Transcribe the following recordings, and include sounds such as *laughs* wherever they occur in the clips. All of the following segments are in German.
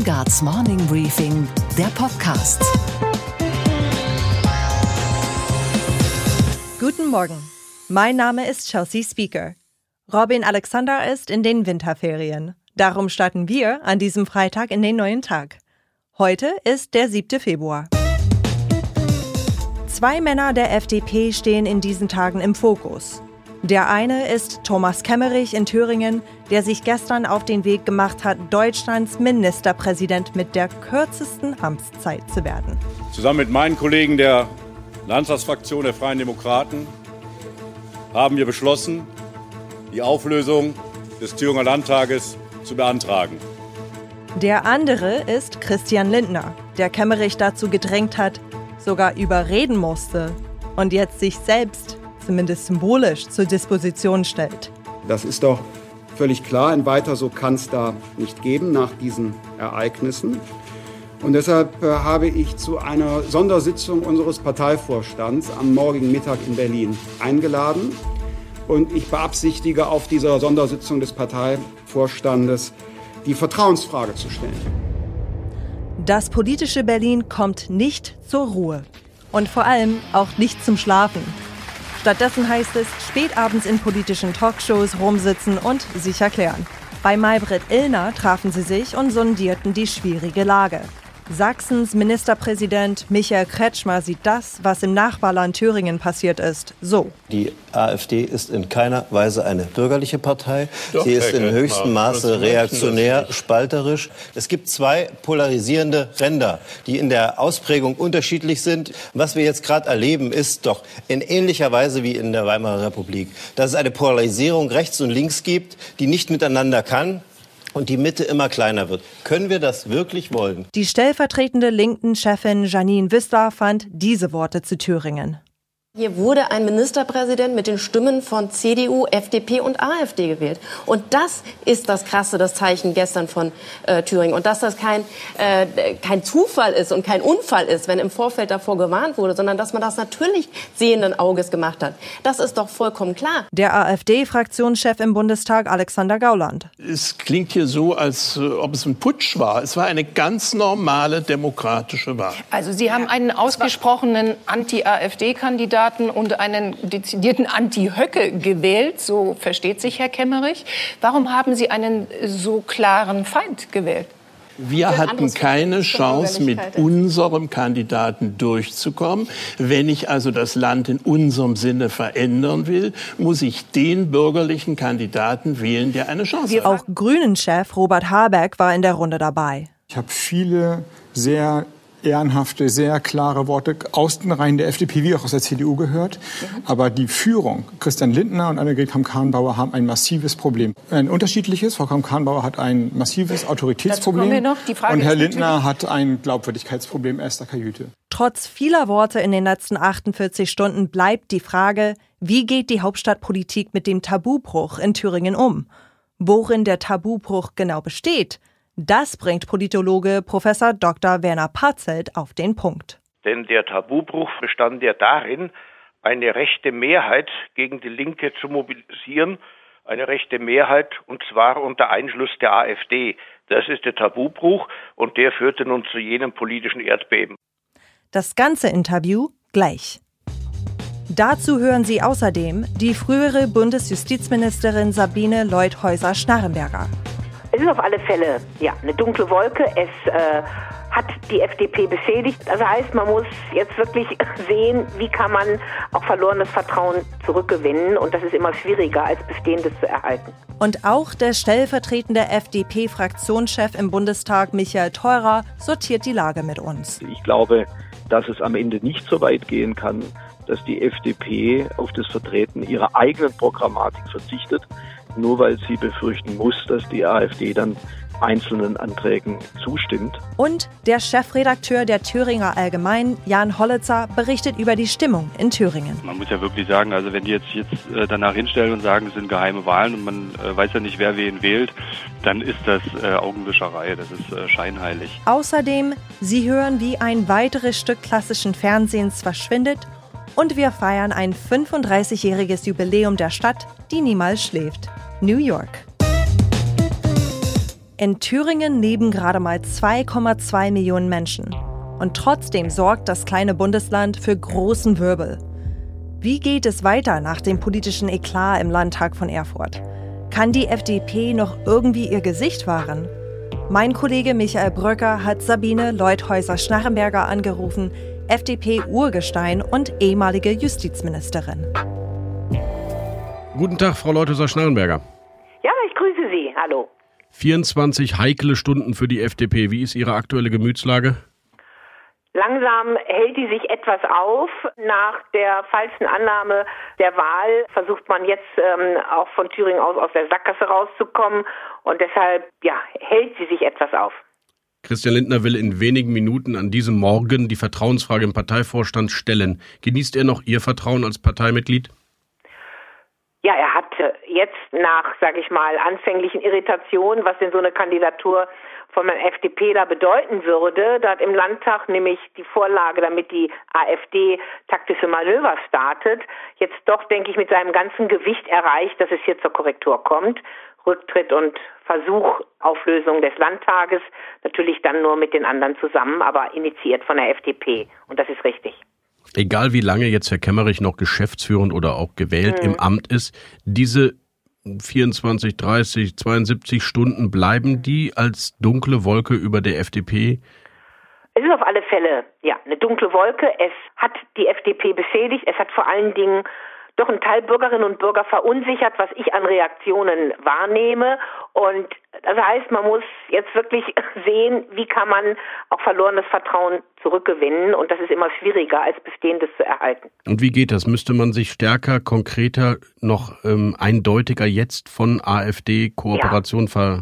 Weingarts Morning Briefing, der Podcast. Guten Morgen. Mein Name ist Chelsea Speaker. Robin Alexander ist in den Winterferien. Darum starten wir an diesem Freitag in den neuen Tag. Heute ist der 7. Februar. Zwei Männer der FDP stehen in diesen Tagen im Fokus. Der eine ist Thomas Kemmerich in Thüringen, der sich gestern auf den Weg gemacht hat, Deutschlands Ministerpräsident mit der kürzesten Amtszeit zu werden. Zusammen mit meinen Kollegen der Landtagsfraktion der Freien Demokraten haben wir beschlossen, die Auflösung des Thüringer Landtages zu beantragen. Der andere ist Christian Lindner, der Kemmerich dazu gedrängt hat, sogar überreden musste und jetzt sich selbst zumindest symbolisch zur Disposition stellt. Das ist doch völlig klar. Ein weiter so kann es da nicht geben nach diesen Ereignissen. Und deshalb äh, habe ich zu einer Sondersitzung unseres Parteivorstands am morgigen Mittag in Berlin eingeladen. Und ich beabsichtige auf dieser Sondersitzung des Parteivorstandes die Vertrauensfrage zu stellen. Das politische Berlin kommt nicht zur Ruhe und vor allem auch nicht zum Schlafen. Stattdessen heißt es, spätabends in politischen Talkshows rumsitzen und sich erklären. Bei Maybrit Illner trafen sie sich und sondierten die schwierige Lage. Sachsens Ministerpräsident Michael Kretschmer sieht das, was im Nachbarland Thüringen passiert ist, so. Die AfD ist in keiner Weise eine bürgerliche Partei. Doch, Sie ist in höchstem Maße reaktionär, spalterisch. Es gibt zwei polarisierende Ränder, die in der Ausprägung unterschiedlich sind. Was wir jetzt gerade erleben, ist doch in ähnlicher Weise wie in der Weimarer Republik, dass es eine Polarisierung rechts und links gibt, die nicht miteinander kann und die Mitte immer kleiner wird. Können wir das wirklich wollen? Die stellvertretende linken Chefin Janine Wissler fand diese Worte zu Thüringen. Hier wurde ein Ministerpräsident mit den Stimmen von CDU, FDP und AfD gewählt. Und das ist das Krasse, das Zeichen gestern von äh, Thüringen. Und dass das kein, äh, kein Zufall ist und kein Unfall ist, wenn im Vorfeld davor gewarnt wurde, sondern dass man das natürlich sehenden Auges gemacht hat. Das ist doch vollkommen klar. Der AfD-Fraktionschef im Bundestag, Alexander Gauland. Es klingt hier so, als äh, ob es ein Putsch war. Es war eine ganz normale demokratische Wahl. Also Sie haben einen ausgesprochenen Anti-AfD-Kandidaten Kandidaten und einen dezidierten Anti-Höcke gewählt, so versteht sich Herr Kemmerich. Warum haben Sie einen so klaren Feind gewählt? Wir hatten keine Chance, mit unserem Kandidaten durchzukommen. Wenn ich also das Land in unserem Sinne verändern will, muss ich den bürgerlichen Kandidaten wählen, der eine Chance hat. Auch Grünen-Chef Robert Habeck war in der Runde dabei. Ich habe viele sehr ehrenhafte, sehr klare Worte aus den Reihen der FDP wie auch aus der CDU gehört. Aber die Führung, Christian Lindner und Annegret Kramp-Karrenbauer haben ein massives Problem. Ein unterschiedliches. Frau Kramp-Karrenbauer hat ein massives Autoritätsproblem. und Herr Lindner hat ein Glaubwürdigkeitsproblem erster Kajüte. Trotz vieler Worte in den letzten 48 Stunden bleibt die Frage, wie geht die Hauptstadtpolitik mit dem Tabubruch in Thüringen um? Worin der Tabubruch genau besteht? Das bringt Politologe Professor Dr. Werner Parzelt auf den Punkt. Denn der Tabubruch bestand ja darin, eine rechte Mehrheit gegen die Linke zu mobilisieren, eine rechte Mehrheit und zwar unter Einschluss der AfD. Das ist der Tabubruch und der führte nun zu jenem politischen Erdbeben. Das ganze Interview gleich. Dazu hören Sie außerdem die frühere Bundesjustizministerin Sabine Leuthäuser-Schnarrenberger. Es ist auf alle Fälle ja, eine dunkle Wolke. Es äh, hat die FDP beschädigt. Also heißt, man muss jetzt wirklich *laughs* sehen, wie kann man auch verlorenes Vertrauen zurückgewinnen. Und das ist immer schwieriger, als bestehendes zu erhalten. Und auch der stellvertretende FDP-Fraktionschef im Bundestag, Michael Theurer, sortiert die Lage mit uns. Ich glaube, dass es am Ende nicht so weit gehen kann, dass die FDP auf das Vertreten ihrer eigenen Programmatik verzichtet, nur weil sie befürchten muss, dass die AfD dann einzelnen Anträgen zustimmt. Und der Chefredakteur der Thüringer Allgemein, Jan Hollitzer, berichtet über die Stimmung in Thüringen. Man muss ja wirklich sagen, also wenn die jetzt, jetzt äh, danach hinstellen und sagen, es sind geheime Wahlen und man äh, weiß ja nicht, wer wen wählt, dann ist das äh, Augenwischerei, das ist äh, scheinheilig. Außerdem, Sie hören, wie ein weiteres Stück klassischen Fernsehens verschwindet und wir feiern ein 35-jähriges Jubiläum der Stadt, die niemals schläft. New York. In Thüringen leben gerade mal 2,2 Millionen Menschen. Und trotzdem sorgt das kleine Bundesland für großen Wirbel. Wie geht es weiter nach dem politischen Eklat im Landtag von Erfurt? Kann die FDP noch irgendwie ihr Gesicht wahren? Mein Kollege Michael Bröcker hat Sabine Leuthäuser-Schnarrenberger angerufen, FDP-Urgestein und ehemalige Justizministerin. Guten Tag, Frau Leuthäuser-Schnarrenberger. Ja, ich grüße Sie. Hallo. 24 heikle Stunden für die FDP. Wie ist Ihre aktuelle Gemütslage? Langsam hält die sich etwas auf. Nach der falschen Annahme der Wahl versucht man jetzt ähm, auch von Thüringen aus aus der Sackgasse rauszukommen und deshalb ja, hält sie sich etwas auf. Christian Lindner will in wenigen Minuten an diesem Morgen die Vertrauensfrage im Parteivorstand stellen. Genießt er noch Ihr Vertrauen als Parteimitglied? Ja, er hat jetzt nach, sage ich mal, anfänglichen Irritationen, was denn so eine Kandidatur von einem FDP da bedeuten würde, da hat im Landtag nämlich die Vorlage, damit die AfD taktische Manöver startet, jetzt doch, denke ich, mit seinem ganzen Gewicht erreicht, dass es hier zur Korrektur kommt. Rücktritt und Versuch Auflösung des Landtages, natürlich dann nur mit den anderen zusammen, aber initiiert von der FDP. Und das ist richtig egal wie lange jetzt Herr Kemmerich noch geschäftsführend oder auch gewählt mhm. im Amt ist, diese 24, 30, 72 Stunden bleiben die als dunkle Wolke über der FDP? Es ist auf alle Fälle ja eine dunkle Wolke. Es hat die FDP beschädigt. Es hat vor allen Dingen doch ein Teil Bürgerinnen und Bürger verunsichert, was ich an Reaktionen wahrnehme. Und das heißt, man muss jetzt wirklich *laughs* sehen, wie kann man auch verlorenes Vertrauen zurückgewinnen. Und das ist immer schwieriger, als Bestehendes zu erhalten. Und wie geht das? Müsste man sich stärker, konkreter, noch ähm, eindeutiger jetzt von AfD-Kooperation ja. ver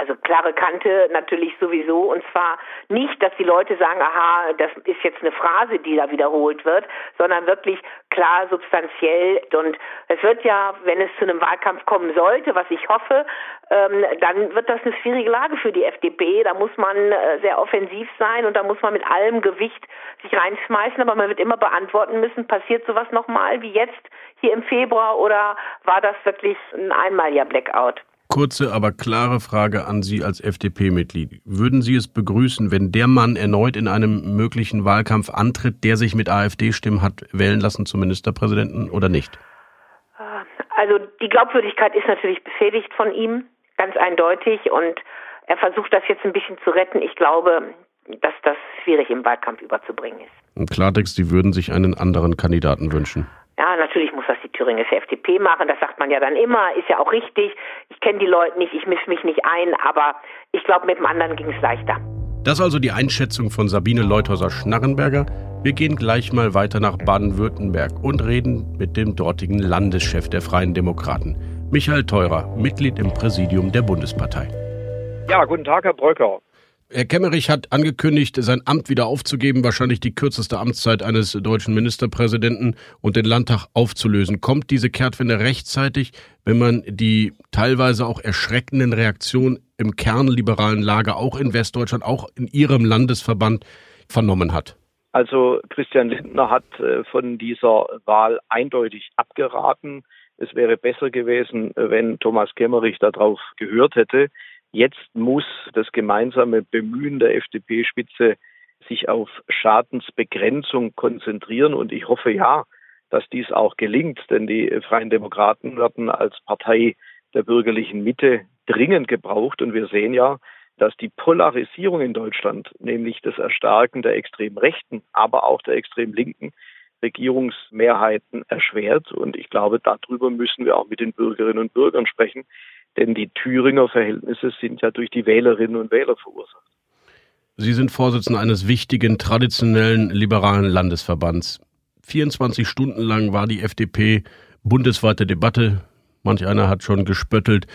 also klare Kante natürlich sowieso und zwar nicht, dass die Leute sagen, aha, das ist jetzt eine Phrase, die da wiederholt wird, sondern wirklich klar substanziell und es wird ja, wenn es zu einem Wahlkampf kommen sollte, was ich hoffe, ähm, dann wird das eine schwierige Lage für die FDP. Da muss man äh, sehr offensiv sein und da muss man mit allem Gewicht sich reinschmeißen, aber man wird immer beantworten müssen, passiert sowas nochmal wie jetzt hier im Februar oder war das wirklich ein einmaliger Blackout? Kurze, aber klare Frage an Sie als FDP-Mitglied. Würden Sie es begrüßen, wenn der Mann erneut in einem möglichen Wahlkampf antritt, der sich mit AfD-Stimmen hat wählen lassen zum Ministerpräsidenten oder nicht? Also die Glaubwürdigkeit ist natürlich beschädigt von ihm, ganz eindeutig. Und er versucht das jetzt ein bisschen zu retten. Ich glaube, dass das schwierig im Wahlkampf überzubringen ist. Im Klartext, Sie würden sich einen anderen Kandidaten wünschen. Ja, natürlich muss das die thüringische FDP machen. Das sagt man ja dann immer, ist ja auch richtig. Ich kenne die Leute nicht, ich mische mich nicht ein, aber ich glaube, mit dem anderen ging es leichter. Das ist also die Einschätzung von Sabine Leuthäuser-Schnarrenberger. Wir gehen gleich mal weiter nach Baden-Württemberg und reden mit dem dortigen Landeschef der Freien Demokraten, Michael Theurer, Mitglied im Präsidium der Bundespartei. Ja, guten Tag, Herr Bröcker. Herr Kemmerich hat angekündigt, sein Amt wieder aufzugeben, wahrscheinlich die kürzeste Amtszeit eines deutschen Ministerpräsidenten und den Landtag aufzulösen. Kommt diese Kehrtwende rechtzeitig, wenn man die teilweise auch erschreckenden Reaktionen im kernliberalen Lager, auch in Westdeutschland, auch in Ihrem Landesverband vernommen hat? Also Christian Lindner hat äh, von dieser Wahl eindeutig abgeraten. Es wäre besser gewesen, wenn Thomas Kemmerich darauf gehört hätte. Jetzt muss das gemeinsame Bemühen der FDP-Spitze sich auf Schadensbegrenzung konzentrieren. Und ich hoffe ja, dass dies auch gelingt, denn die Freien Demokraten werden als Partei der bürgerlichen Mitte dringend gebraucht. Und wir sehen ja, dass die Polarisierung in Deutschland, nämlich das Erstarken der extrem rechten, aber auch der extrem linken Regierungsmehrheiten erschwert. Und ich glaube, darüber müssen wir auch mit den Bürgerinnen und Bürgern sprechen. Denn die Thüringer Verhältnisse sind ja durch die Wählerinnen und Wähler verursacht. Sie sind Vorsitzender eines wichtigen, traditionellen, liberalen Landesverbands. 24 Stunden lang war die FDP bundesweite Debatte. Manch einer hat schon gespöttelt.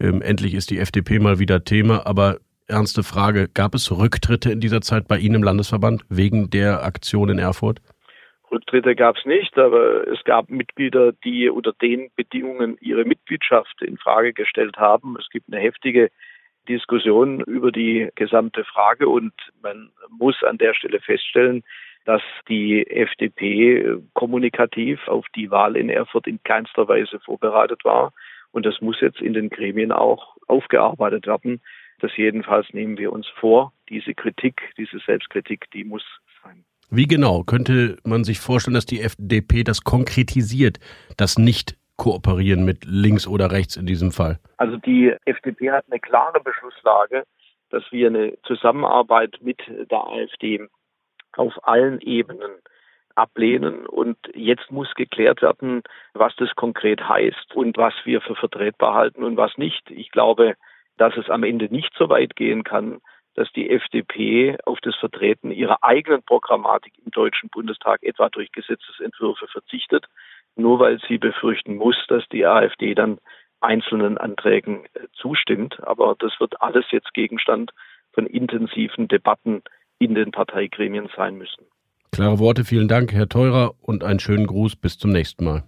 Ähm, endlich ist die FDP mal wieder Thema. Aber ernste Frage, gab es Rücktritte in dieser Zeit bei Ihnen im Landesverband wegen der Aktion in Erfurt? Rücktritte gab es nicht, aber es gab Mitglieder, die unter den Bedingungen ihre Mitgliedschaft in Frage gestellt haben. Es gibt eine heftige Diskussion über die gesamte Frage und man muss an der Stelle feststellen, dass die FDP kommunikativ auf die Wahl in Erfurt in keinster Weise vorbereitet war. Und das muss jetzt in den Gremien auch aufgearbeitet werden. Das jedenfalls nehmen wir uns vor. Diese Kritik, diese Selbstkritik, die muss sein. Wie genau könnte man sich vorstellen, dass die FDP das konkretisiert, das nicht kooperieren mit links oder rechts in diesem Fall? Also die FDP hat eine klare Beschlusslage, dass wir eine Zusammenarbeit mit der AfD auf allen Ebenen ablehnen. Und jetzt muss geklärt werden, was das konkret heißt und was wir für vertretbar halten und was nicht. Ich glaube, dass es am Ende nicht so weit gehen kann, dass die FDP auf das Vertreten ihrer eigenen Programmatik im Deutschen Bundestag etwa durch Gesetzesentwürfe verzichtet, nur weil sie befürchten muss, dass die AfD dann einzelnen Anträgen äh, zustimmt. Aber das wird alles jetzt Gegenstand von intensiven Debatten in den Parteigremien sein müssen. Klare Worte, vielen Dank, Herr Teurer, und einen schönen Gruß. Bis zum nächsten Mal.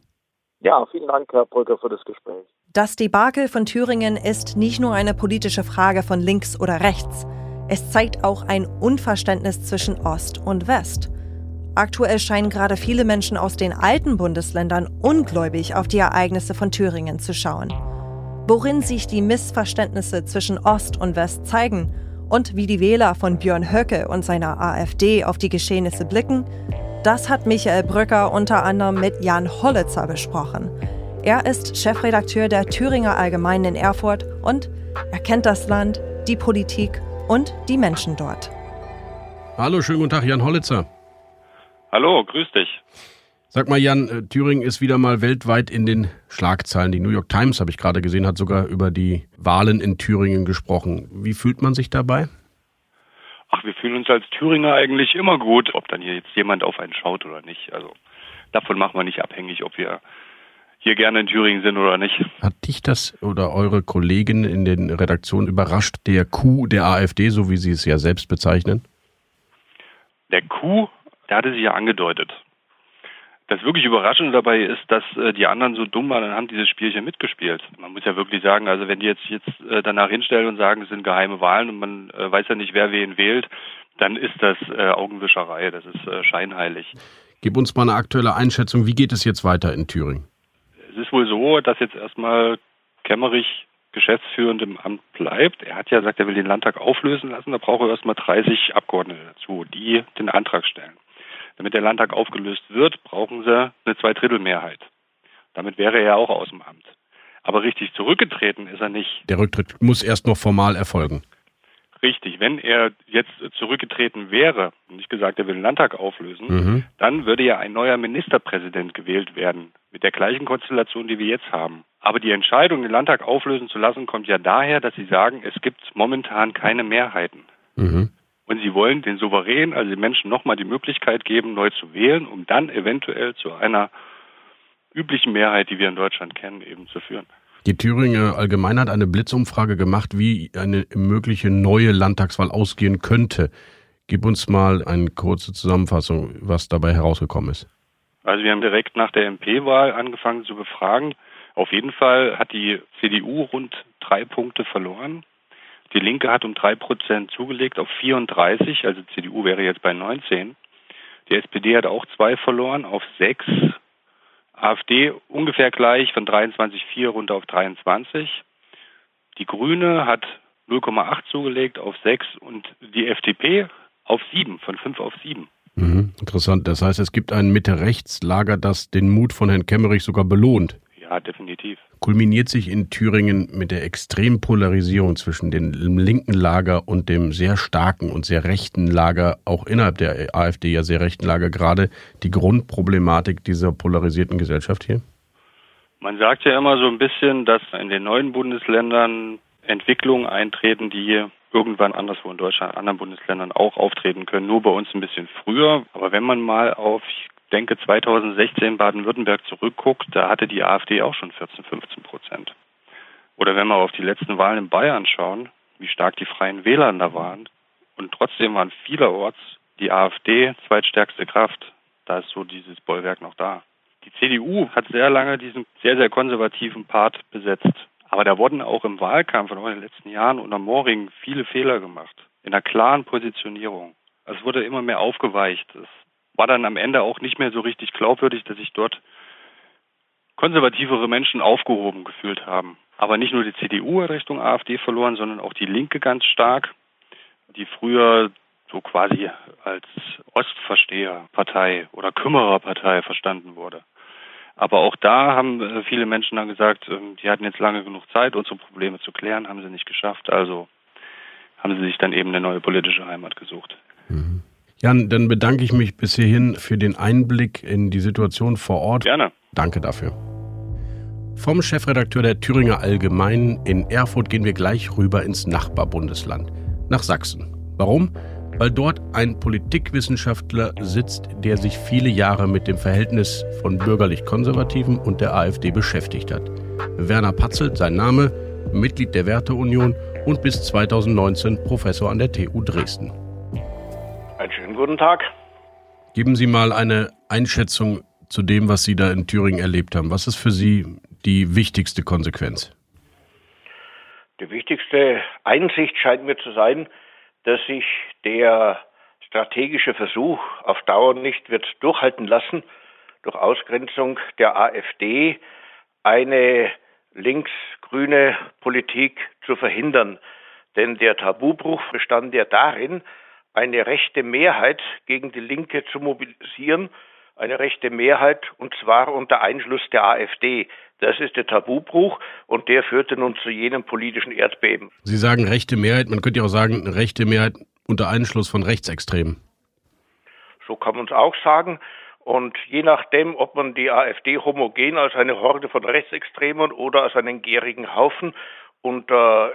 Ja, vielen Dank, Herr Brücker, für das Gespräch. Das Debakel von Thüringen ist nicht nur eine politische Frage von links oder rechts. Es zeigt auch ein Unverständnis zwischen Ost und West. Aktuell scheinen gerade viele Menschen aus den alten Bundesländern ungläubig auf die Ereignisse von Thüringen zu schauen. Worin sich die Missverständnisse zwischen Ost und West zeigen und wie die Wähler von Björn Höcke und seiner AfD auf die Geschehnisse blicken, das hat Michael Brücker unter anderem mit Jan Hollitzer besprochen. Er ist Chefredakteur der Thüringer Allgemeinen in Erfurt und er kennt das Land, die Politik und die Menschen dort. Hallo, schönen guten Tag, Jan Hollitzer. Hallo, grüß dich. Sag mal, Jan, äh, Thüringen ist wieder mal weltweit in den Schlagzeilen. Die New York Times, habe ich gerade gesehen, hat sogar über die Wahlen in Thüringen gesprochen. Wie fühlt man sich dabei? Ach, wir fühlen uns als Thüringer eigentlich immer gut, ob dann hier jetzt jemand auf einen schaut oder nicht. Also davon machen wir nicht abhängig, ob wir hier gerne in Thüringen sind oder nicht. Hat dich das oder eure Kollegen in den Redaktionen überrascht, der Coup der AfD, so wie Sie es ja selbst bezeichnen? Der Coup, der hatte sich ja angedeutet. Das wirklich Überraschende dabei ist, dass äh, die anderen so dumm waren und haben dieses Spielchen mitgespielt. Man muss ja wirklich sagen, also wenn die jetzt jetzt äh, danach hinstellen und sagen, es sind geheime Wahlen und man äh, weiß ja nicht, wer wen wählt, dann ist das äh, Augenwischerei, das ist äh, scheinheilig. Gib uns mal eine aktuelle Einschätzung, wie geht es jetzt weiter in Thüringen? Es ist wohl so, dass jetzt erstmal Kemmerich geschäftsführend im Amt bleibt. Er hat ja gesagt, er will den Landtag auflösen lassen, da braucht er erstmal 30 Abgeordnete dazu, die den Antrag stellen. Damit der Landtag aufgelöst wird, brauchen sie eine Zweidrittelmehrheit. Damit wäre er auch aus dem Amt. Aber richtig zurückgetreten ist er nicht. Der Rücktritt muss erst noch formal erfolgen. Richtig, wenn er jetzt zurückgetreten wäre und nicht gesagt, er will den Landtag auflösen, Mhm. dann würde ja ein neuer Ministerpräsident gewählt werden, mit der gleichen Konstellation, die wir jetzt haben. Aber die Entscheidung, den Landtag auflösen zu lassen, kommt ja daher, dass sie sagen, es gibt momentan keine Mehrheiten. Mhm. Und sie wollen den Souverän, also den Menschen nochmal die Möglichkeit geben, neu zu wählen, um dann eventuell zu einer üblichen Mehrheit, die wir in Deutschland kennen, eben zu führen. Die Thüringer Allgemeine hat eine Blitzumfrage gemacht, wie eine mögliche neue Landtagswahl ausgehen könnte. Gib uns mal eine kurze Zusammenfassung, was dabei herausgekommen ist. Also wir haben direkt nach der MP-Wahl angefangen zu befragen. Auf jeden Fall hat die CDU rund drei Punkte verloren. Die Linke hat um drei Prozent zugelegt auf 34, also CDU wäre jetzt bei 19. Die SPD hat auch zwei verloren auf sechs. AfD ungefähr gleich von 23,4 runter auf 23. Die Grüne hat 0,8 zugelegt auf 6 und die FDP auf 7, von 5 auf 7. Mhm. Interessant. Das heißt, es gibt ein Mitte-Rechts-Lager, das den Mut von Herrn Kemmerich sogar belohnt. Ja, definitiv. Kulminiert sich in Thüringen mit der extremen Polarisierung zwischen dem linken Lager und dem sehr starken und sehr rechten Lager, auch innerhalb der AfD ja sehr rechten Lager, gerade die Grundproblematik dieser polarisierten Gesellschaft hier? Man sagt ja immer so ein bisschen, dass in den neuen Bundesländern Entwicklungen eintreten, die irgendwann anderswo in Deutschland, in anderen Bundesländern auch auftreten können, nur bei uns ein bisschen früher. Aber wenn man mal auf, denke 2016 Baden-Württemberg zurückguckt, da hatte die AfD auch schon 14, 15 Prozent. Oder wenn wir auf die letzten Wahlen in Bayern schauen, wie stark die Freien Wähler da waren. Und trotzdem waren vielerorts die AfD zweitstärkste Kraft. Da ist so dieses Bollwerk noch da. Die CDU hat sehr lange diesen sehr, sehr konservativen Part besetzt. Aber da wurden auch im Wahlkampf und auch in den letzten Jahren unter Moring viele Fehler gemacht. In einer klaren Positionierung. Es wurde immer mehr aufgeweicht. Es war dann am Ende auch nicht mehr so richtig glaubwürdig, dass sich dort konservativere Menschen aufgehoben gefühlt haben. Aber nicht nur die CDU hat Richtung AfD verloren, sondern auch die Linke ganz stark, die früher so quasi als Ostversteherpartei oder Kümmererpartei verstanden wurde. Aber auch da haben äh, viele Menschen dann gesagt, ähm, die hatten jetzt lange genug Zeit, unsere Probleme zu klären, haben sie nicht geschafft. Also haben sie sich dann eben eine neue politische Heimat gesucht. Mhm. Jan, dann bedanke ich mich bis hierhin für den Einblick in die Situation vor Ort. Gerne. Danke dafür. Vom Chefredakteur der Thüringer Allgemeinen in Erfurt gehen wir gleich rüber ins Nachbarbundesland, nach Sachsen. Warum? Weil dort ein Politikwissenschaftler sitzt, der sich viele Jahre mit dem Verhältnis von bürgerlich-konservativen und der AfD beschäftigt hat. Werner Patzelt, sein Name, Mitglied der Werteunion und bis 2019 Professor an der TU Dresden. Guten Tag. Geben Sie mal eine Einschätzung zu dem, was Sie da in Thüringen erlebt haben. Was ist für Sie die wichtigste Konsequenz? Die wichtigste Einsicht scheint mir zu sein, dass sich der strategische Versuch auf Dauer nicht wird durchhalten lassen, durch Ausgrenzung der AfD eine links-grüne Politik zu verhindern. Denn der Tabubruch bestand ja darin, eine rechte Mehrheit gegen die Linke zu mobilisieren, eine rechte Mehrheit und zwar unter Einschluss der AfD. Das ist der Tabubruch und der führte nun zu jenem politischen Erdbeben. Sie sagen rechte Mehrheit, man könnte ja auch sagen, rechte Mehrheit unter Einschluss von Rechtsextremen. So kann man es auch sagen. Und je nachdem, ob man die AfD homogen als eine Horde von Rechtsextremen oder als einen gierigen Haufen unter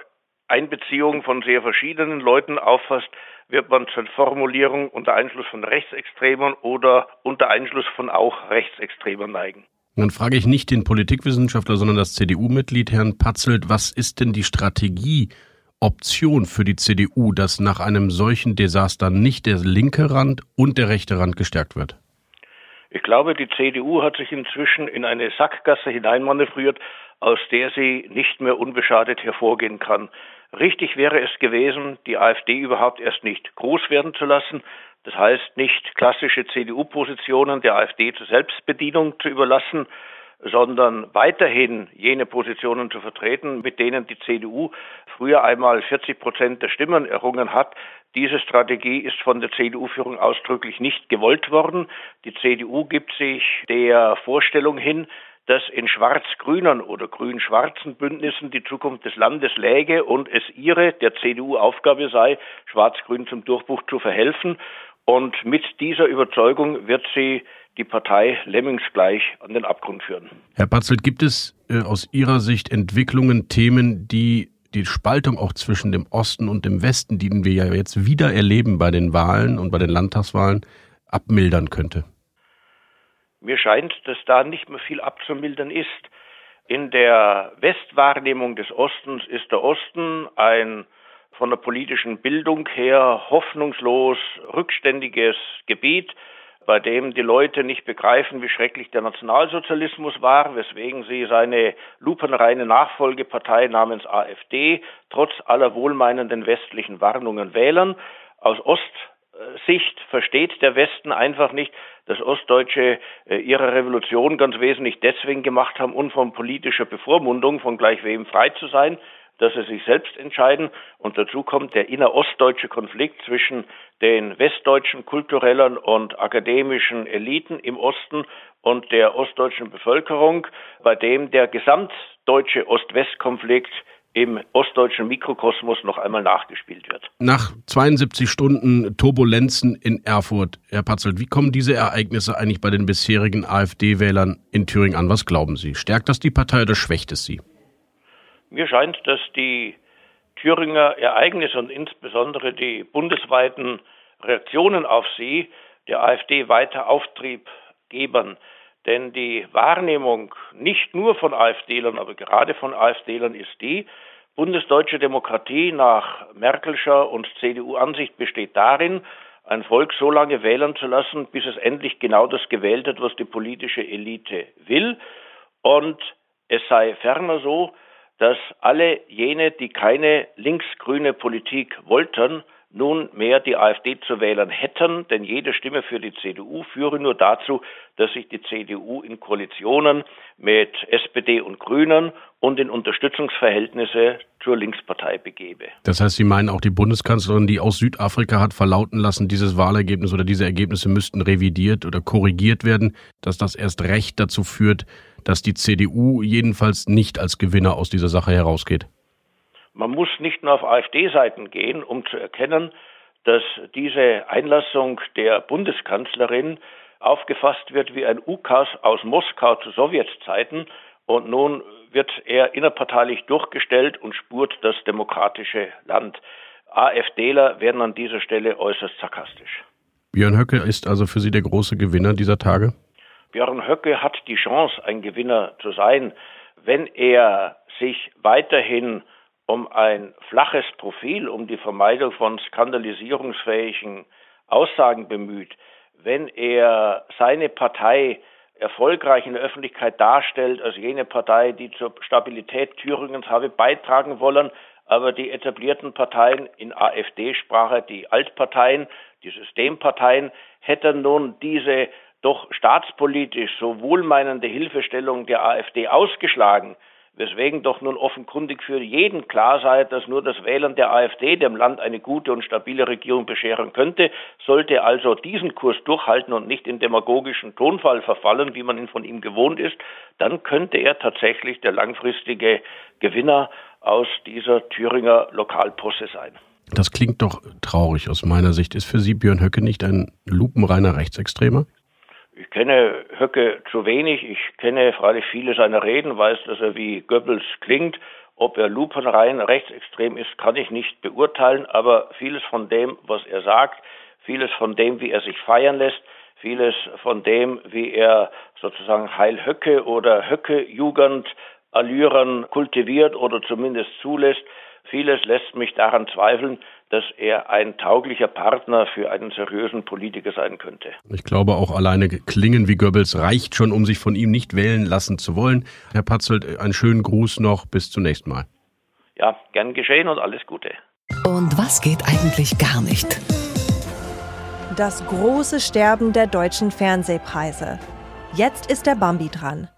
Einbeziehung von sehr verschiedenen Leuten auffasst, wird man zur Formulierung unter Einschluss von Rechtsextremen oder unter Einschluss von auch Rechtsextremen neigen. Dann frage ich nicht den Politikwissenschaftler, sondern das CDU-Mitglied Herrn Patzelt, was ist denn die Strategieoption für die CDU, dass nach einem solchen Desaster nicht der linke Rand und der rechte Rand gestärkt wird? Ich glaube, die CDU hat sich inzwischen in eine Sackgasse hineinmanövriert, aus der sie nicht mehr unbeschadet hervorgehen kann. Richtig wäre es gewesen, die AfD überhaupt erst nicht groß werden zu lassen, das heißt nicht klassische CDU-Positionen der AfD zur Selbstbedienung zu überlassen, sondern weiterhin jene Positionen zu vertreten, mit denen die CDU früher einmal 40 Prozent der Stimmen errungen hat. Diese Strategie ist von der CDU-Führung ausdrücklich nicht gewollt worden. Die CDU gibt sich der Vorstellung hin, dass in schwarz-grünen oder grün-schwarzen Bündnissen die Zukunft des Landes läge und es ihre, der CDU, Aufgabe sei, schwarz-grün zum Durchbruch zu verhelfen. Und mit dieser Überzeugung wird sie die Partei lemmingsgleich an den Abgrund führen. Herr Patzelt, gibt es äh, aus Ihrer Sicht Entwicklungen, Themen, die die Spaltung auch zwischen dem Osten und dem Westen, die wir ja jetzt wieder erleben bei den Wahlen und bei den Landtagswahlen, abmildern könnte? Mir scheint, dass da nicht mehr viel abzumildern ist. In der Westwahrnehmung des Ostens ist der Osten ein von der politischen Bildung her hoffnungslos rückständiges Gebiet, bei dem die Leute nicht begreifen, wie schrecklich der Nationalsozialismus war, weswegen sie seine lupenreine Nachfolgepartei namens AfD trotz aller wohlmeinenden westlichen Warnungen wählen. Aus Ostsicht versteht der Westen einfach nicht, dass Ostdeutsche äh, ihre Revolution ganz wesentlich deswegen gemacht haben, um von politischer Bevormundung von gleich wem frei zu sein, dass sie sich selbst entscheiden. Und dazu kommt der innerostdeutsche Konflikt zwischen den westdeutschen kulturellen und akademischen Eliten im Osten und der ostdeutschen Bevölkerung, bei dem der gesamtdeutsche Ost-West-Konflikt im ostdeutschen Mikrokosmos noch einmal nachgespielt wird. Nach 72 Stunden Turbulenzen in Erfurt, Herr Patzelt, wie kommen diese Ereignisse eigentlich bei den bisherigen AfD-Wählern in Thüringen an? Was glauben Sie? Stärkt das die Partei oder schwächt es sie? Mir scheint, dass die Thüringer Ereignisse und insbesondere die bundesweiten Reaktionen auf sie der AfD weiter Auftrieb geben. Denn die Wahrnehmung nicht nur von AfDlern, aber gerade von AfDlern ist die, bundesdeutsche Demokratie nach Merkelscher und CDU-Ansicht besteht darin, ein Volk so lange wählen zu lassen, bis es endlich genau das gewählt hat, was die politische Elite will. Und es sei ferner so, dass alle jene, die keine linksgrüne Politik wollten, nunmehr die AfD zu wählen hätten, denn jede Stimme für die CDU führe nur dazu, dass sich die CDU in Koalitionen mit SPD und Grünen und in Unterstützungsverhältnisse zur Linkspartei begebe. Das heißt, Sie meinen auch die Bundeskanzlerin, die aus Südafrika hat verlauten lassen, dieses Wahlergebnis oder diese Ergebnisse müssten revidiert oder korrigiert werden, dass das erst recht dazu führt, dass die CDU jedenfalls nicht als Gewinner aus dieser Sache herausgeht? Man muss nicht nur auf AfD-Seiten gehen, um zu erkennen, dass diese Einlassung der Bundeskanzlerin aufgefasst wird wie ein Ukas aus Moskau zu Sowjetzeiten und nun wird er innerparteilich durchgestellt und spurt das demokratische Land. AfDler werden an dieser Stelle äußerst sarkastisch. Björn Höcke ist also für Sie der große Gewinner dieser Tage? Björn Höcke hat die Chance, ein Gewinner zu sein, wenn er sich weiterhin um ein flaches Profil, um die Vermeidung von skandalisierungsfähigen Aussagen bemüht, wenn er seine Partei erfolgreich in der Öffentlichkeit darstellt als jene Partei, die zur Stabilität Thüringens habe beitragen wollen, aber die etablierten Parteien in AfD-Sprache, die Altparteien, die Systemparteien, hätten nun diese doch staatspolitisch so wohlmeinende Hilfestellung der AfD ausgeschlagen, weswegen doch nun offenkundig für jeden klar sei, dass nur das Wählen der AfD dem Land eine gute und stabile Regierung bescheren könnte, sollte also diesen Kurs durchhalten und nicht in demagogischen Tonfall verfallen, wie man ihn von ihm gewohnt ist, dann könnte er tatsächlich der langfristige Gewinner aus dieser Thüringer Lokalposse sein. Das klingt doch traurig aus meiner Sicht. Ist für Sie Björn Höcke nicht ein lupenreiner Rechtsextremer? Ich kenne Höcke zu wenig. Ich kenne freilich viele seiner Reden, weiß, dass er wie Goebbels klingt. Ob er lupenrein rechtsextrem ist, kann ich nicht beurteilen, aber vieles von dem, was er sagt, vieles von dem, wie er sich feiern lässt, vieles von dem, wie er sozusagen Heil Höcke oder Höcke-Jugend Allüren kultiviert oder zumindest zulässt, vieles lässt mich daran zweifeln, dass er ein tauglicher Partner für einen seriösen Politiker sein könnte. Ich glaube auch alleine Klingen wie Goebbels reicht schon, um sich von ihm nicht wählen lassen zu wollen. Herr Patzelt, einen schönen Gruß noch. Bis zunächst mal. Ja, gern geschehen und alles Gute. Und was geht eigentlich gar nicht? Das große Sterben der deutschen Fernsehpreise. Jetzt ist der Bambi dran.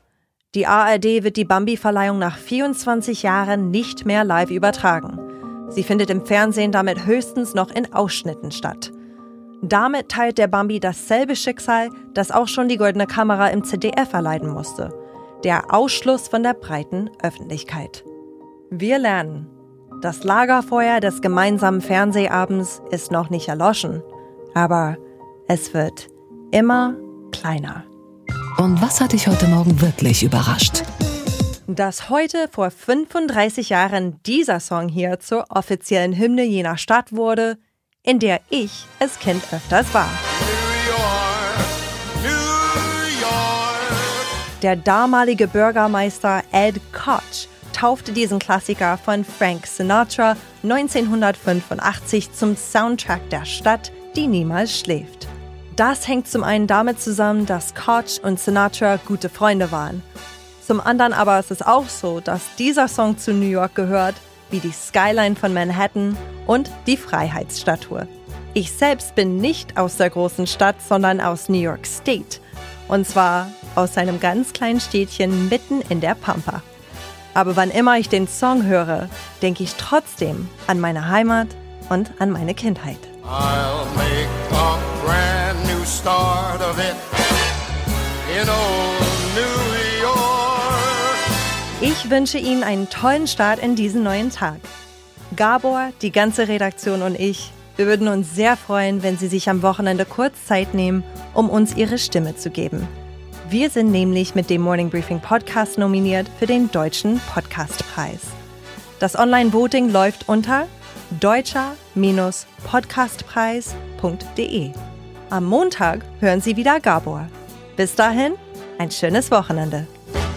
Die ARD wird die Bambi-Verleihung nach 24 Jahren nicht mehr live übertragen. Sie findet im Fernsehen damit höchstens noch in Ausschnitten statt. Damit teilt der Bambi dasselbe Schicksal, das auch schon die Goldene Kamera im ZDF erleiden musste. Der Ausschluss von der breiten Öffentlichkeit. Wir lernen, das Lagerfeuer des gemeinsamen Fernsehabends ist noch nicht erloschen, aber es wird immer kleiner. Und was hat dich heute Morgen wirklich überrascht? Dass heute vor 35 Jahren dieser Song hier zur offiziellen Hymne jener Stadt wurde, in der ich als Kind öfters war. Der damalige Bürgermeister Ed Koch taufte diesen Klassiker von Frank Sinatra 1985 zum Soundtrack der Stadt, die niemals schläft. Das hängt zum einen damit zusammen, dass Koch und Sinatra gute Freunde waren. Zum anderen aber ist es auch so, dass dieser Song zu New York gehört, wie die Skyline von Manhattan und die Freiheitsstatue. Ich selbst bin nicht aus der großen Stadt, sondern aus New York State. Und zwar aus einem ganz kleinen Städtchen mitten in der Pampa. Aber wann immer ich den Song höre, denke ich trotzdem an meine Heimat und an meine Kindheit. I'll make Ich wünsche Ihnen einen tollen Start in diesen neuen Tag. Gabor, die ganze Redaktion und ich, wir würden uns sehr freuen, wenn Sie sich am Wochenende kurz Zeit nehmen, um uns Ihre Stimme zu geben. Wir sind nämlich mit dem Morning Briefing Podcast nominiert für den Deutschen Podcastpreis. Das Online-Voting läuft unter deutscher-podcastpreis.de. Am Montag hören Sie wieder Gabor. Bis dahin, ein schönes Wochenende.